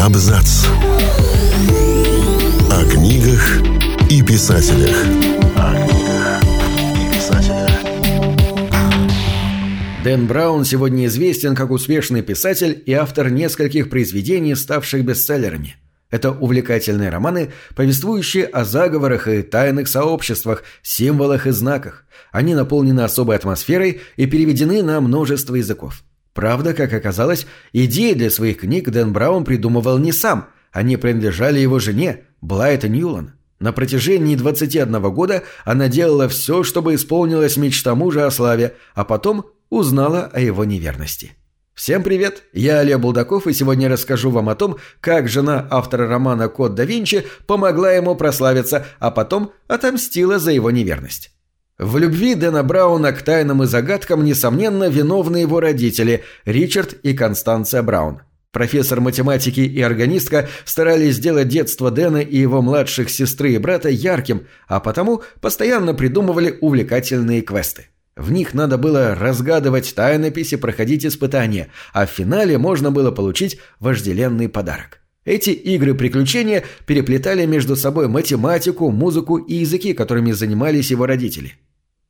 Абзац. О книгах и писателях. О книгах и писателях. Дэн Браун сегодня известен как успешный писатель и автор нескольких произведений, ставших бестселлерами. Это увлекательные романы, повествующие о заговорах и тайных сообществах, символах и знаках. Они наполнены особой атмосферой и переведены на множество языков. Правда, как оказалось, идеи для своих книг Дэн Браун придумывал не сам, они принадлежали его жене, Блайт Ньюлан. На протяжении 21 года она делала все, чтобы исполнилась мечта мужа о славе, а потом узнала о его неверности. Всем привет, я Олег Булдаков и сегодня расскажу вам о том, как жена автора романа «Код да Винчи» помогла ему прославиться, а потом отомстила за его неверность. В любви Дэна Брауна к тайнам и загадкам, несомненно, виновны его родители Ричард и Констанция Браун. Профессор математики и органистка старались сделать детство Дэна и его младших сестры и брата ярким, а потому постоянно придумывали увлекательные квесты. В них надо было разгадывать тайнописи, проходить испытания, а в финале можно было получить вожделенный подарок. Эти игры приключения переплетали между собой математику, музыку и языки, которыми занимались его родители.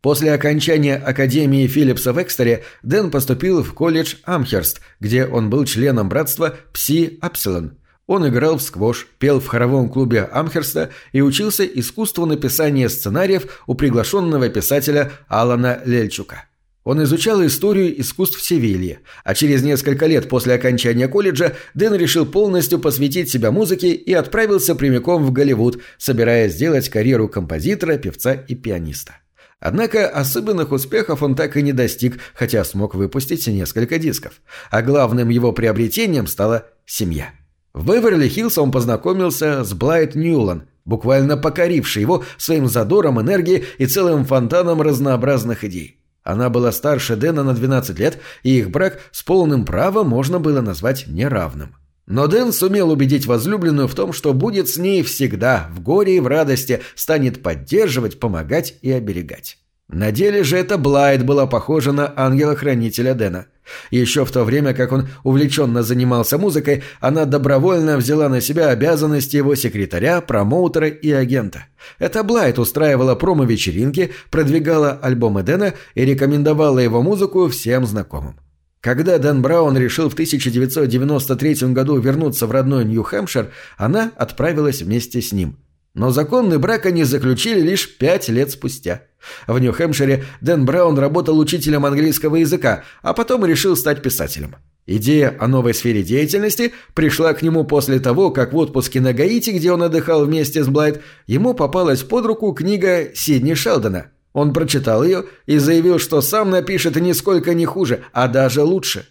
После окончания Академии Филлипса в Экстере Дэн поступил в колледж Амхерст, где он был членом братства Пси Апсилон. Он играл в сквош, пел в хоровом клубе Амхерста и учился искусству написания сценариев у приглашенного писателя Алана Лельчука. Он изучал историю искусств Севильи, а через несколько лет после окончания колледжа Дэн решил полностью посвятить себя музыке и отправился прямиком в Голливуд, собираясь сделать карьеру композитора, певца и пианиста. Однако особенных успехов он так и не достиг, хотя смог выпустить несколько дисков. А главным его приобретением стала семья. В Беверли-Хиллз он познакомился с Блайт Ньюлан, буквально покорившей его своим задором, энергией и целым фонтаном разнообразных идей. Она была старше Дэна на 12 лет, и их брак с полным правом можно было назвать неравным. Но Дэн сумел убедить возлюбленную в том, что будет с ней всегда, в горе и в радости, станет поддерживать, помогать и оберегать. На деле же эта Блайт была похожа на ангела-хранителя Дэна. Еще в то время, как он увлеченно занимался музыкой, она добровольно взяла на себя обязанности его секретаря, промоутера и агента. Эта Блайт устраивала промо-вечеринки, продвигала альбомы Дэна и рекомендовала его музыку всем знакомым. Когда Дэн Браун решил в 1993 году вернуться в родной Нью-Хэмпшир, она отправилась вместе с ним. Но законный брак они заключили лишь пять лет спустя. В Нью-Хэмпшире Дэн Браун работал учителем английского языка, а потом решил стать писателем. Идея о новой сфере деятельности пришла к нему после того, как в отпуске на Гаити, где он отдыхал вместе с Блайт, ему попалась под руку книга Сидни Шелдона – он прочитал ее и заявил, что сам напишет нисколько не хуже, а даже лучше.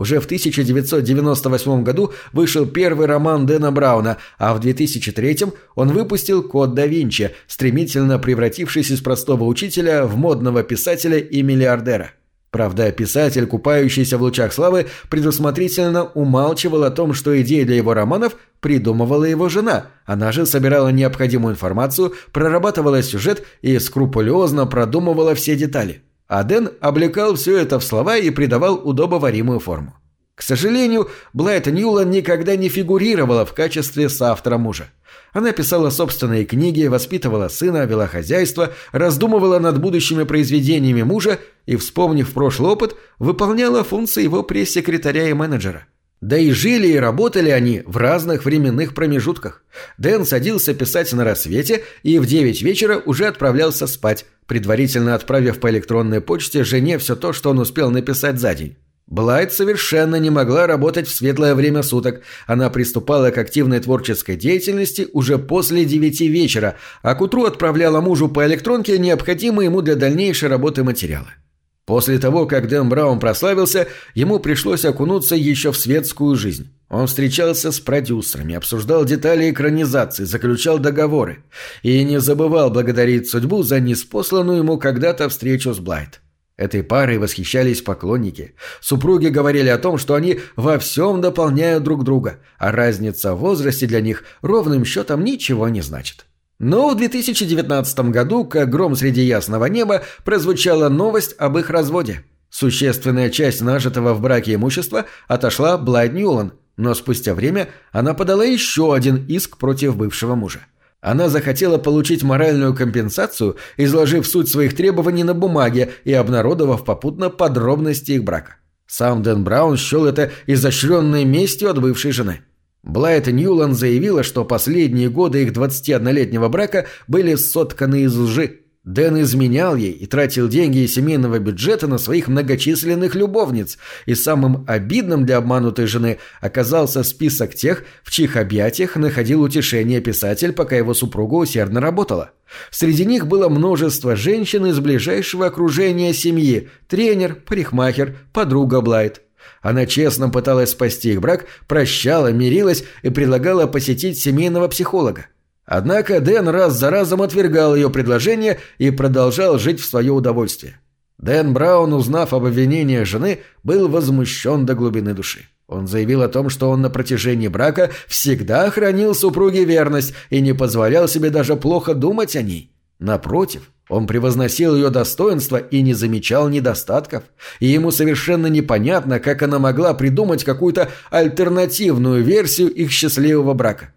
Уже в 1998 году вышел первый роман Дэна Брауна, а в 2003 он выпустил «Код да Винчи», стремительно превратившись из простого учителя в модного писателя и миллиардера. Правда, писатель, купающийся в лучах славы, предусмотрительно умалчивал о том, что идеи для его романов придумывала его жена. Она же собирала необходимую информацию, прорабатывала сюжет и скрупулезно продумывала все детали. А Дэн облекал все это в слова и придавал удобоваримую форму. К сожалению, Блайт Ньюлан никогда не фигурировала в качестве соавтора мужа. Она писала собственные книги, воспитывала сына, вела хозяйство, раздумывала над будущими произведениями мужа и, вспомнив прошлый опыт, выполняла функции его пресс-секретаря и менеджера. Да и жили и работали они в разных временных промежутках. Дэн садился писать на рассвете и в девять вечера уже отправлялся спать, предварительно отправив по электронной почте жене все то, что он успел написать за день. Блайт совершенно не могла работать в светлое время суток. Она приступала к активной творческой деятельности уже после девяти вечера, а к утру отправляла мужу по электронке необходимые ему для дальнейшей работы материалы. После того, как Дэн Браун прославился, ему пришлось окунуться еще в светскую жизнь. Он встречался с продюсерами, обсуждал детали экранизации, заключал договоры и не забывал благодарить судьбу за неспосланную ему когда-то встречу с Блайт. Этой парой восхищались поклонники. Супруги говорили о том, что они во всем дополняют друг друга, а разница в возрасте для них ровным счетом ничего не значит. Но в 2019 году, как гром среди ясного неба, прозвучала новость об их разводе. Существенная часть нажитого в браке имущества отошла Блайд Ньюлан, но спустя время она подала еще один иск против бывшего мужа. Она захотела получить моральную компенсацию, изложив суть своих требований на бумаге и обнародовав попутно подробности их брака. Сам Дэн Браун счел это изощренной местью от бывшей жены. Блайт Ньюланд заявила, что последние годы их 21-летнего брака были сотканы из лжи. Дэн изменял ей и тратил деньги из семейного бюджета на своих многочисленных любовниц, и самым обидным для обманутой жены оказался список тех, в чьих объятиях находил утешение писатель, пока его супруга усердно работала. Среди них было множество женщин из ближайшего окружения семьи – тренер, парикмахер, подруга Блайт. Она честно пыталась спасти их брак, прощала, мирилась и предлагала посетить семейного психолога. Однако Дэн раз за разом отвергал ее предложение и продолжал жить в свое удовольствие. Дэн Браун, узнав об обвинениях жены, был возмущен до глубины души. Он заявил о том, что он на протяжении брака всегда хранил супруге верность и не позволял себе даже плохо думать о ней. Напротив, он превозносил ее достоинство и не замечал недостатков, и ему совершенно непонятно, как она могла придумать какую-то альтернативную версию их счастливого брака.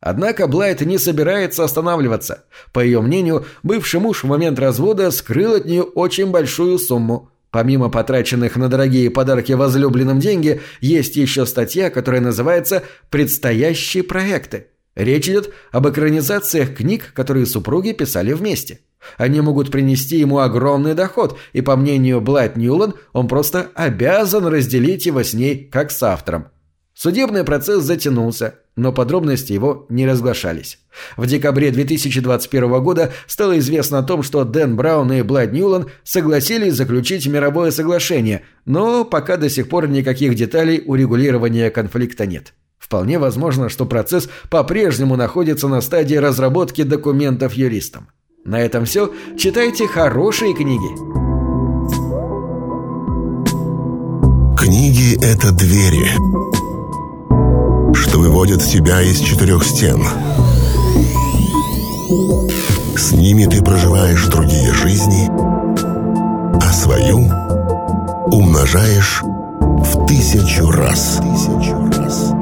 Однако Блайт не собирается останавливаться. По ее мнению, бывший муж в момент развода скрыл от нее очень большую сумму. Помимо потраченных на дорогие подарки возлюбленным деньги, есть еще статья, которая называется «Предстоящие проекты». Речь идет об экранизациях книг, которые супруги писали вместе. Они могут принести ему огромный доход, и, по мнению Блайт Ньюлан, он просто обязан разделить его с ней, как с автором. Судебный процесс затянулся, но подробности его не разглашались. В декабре 2021 года стало известно о том, что Дэн Браун и Блайд Ньюлан согласились заключить мировое соглашение, но пока до сих пор никаких деталей урегулирования конфликта нет. Вполне возможно, что процесс по-прежнему находится на стадии разработки документов юристам. На этом все. Читайте хорошие книги. Книги — это двери что выводят тебя из четырех стен. С ними ты проживаешь другие жизни, а свою умножаешь в тысячу раз. Тысячу раз.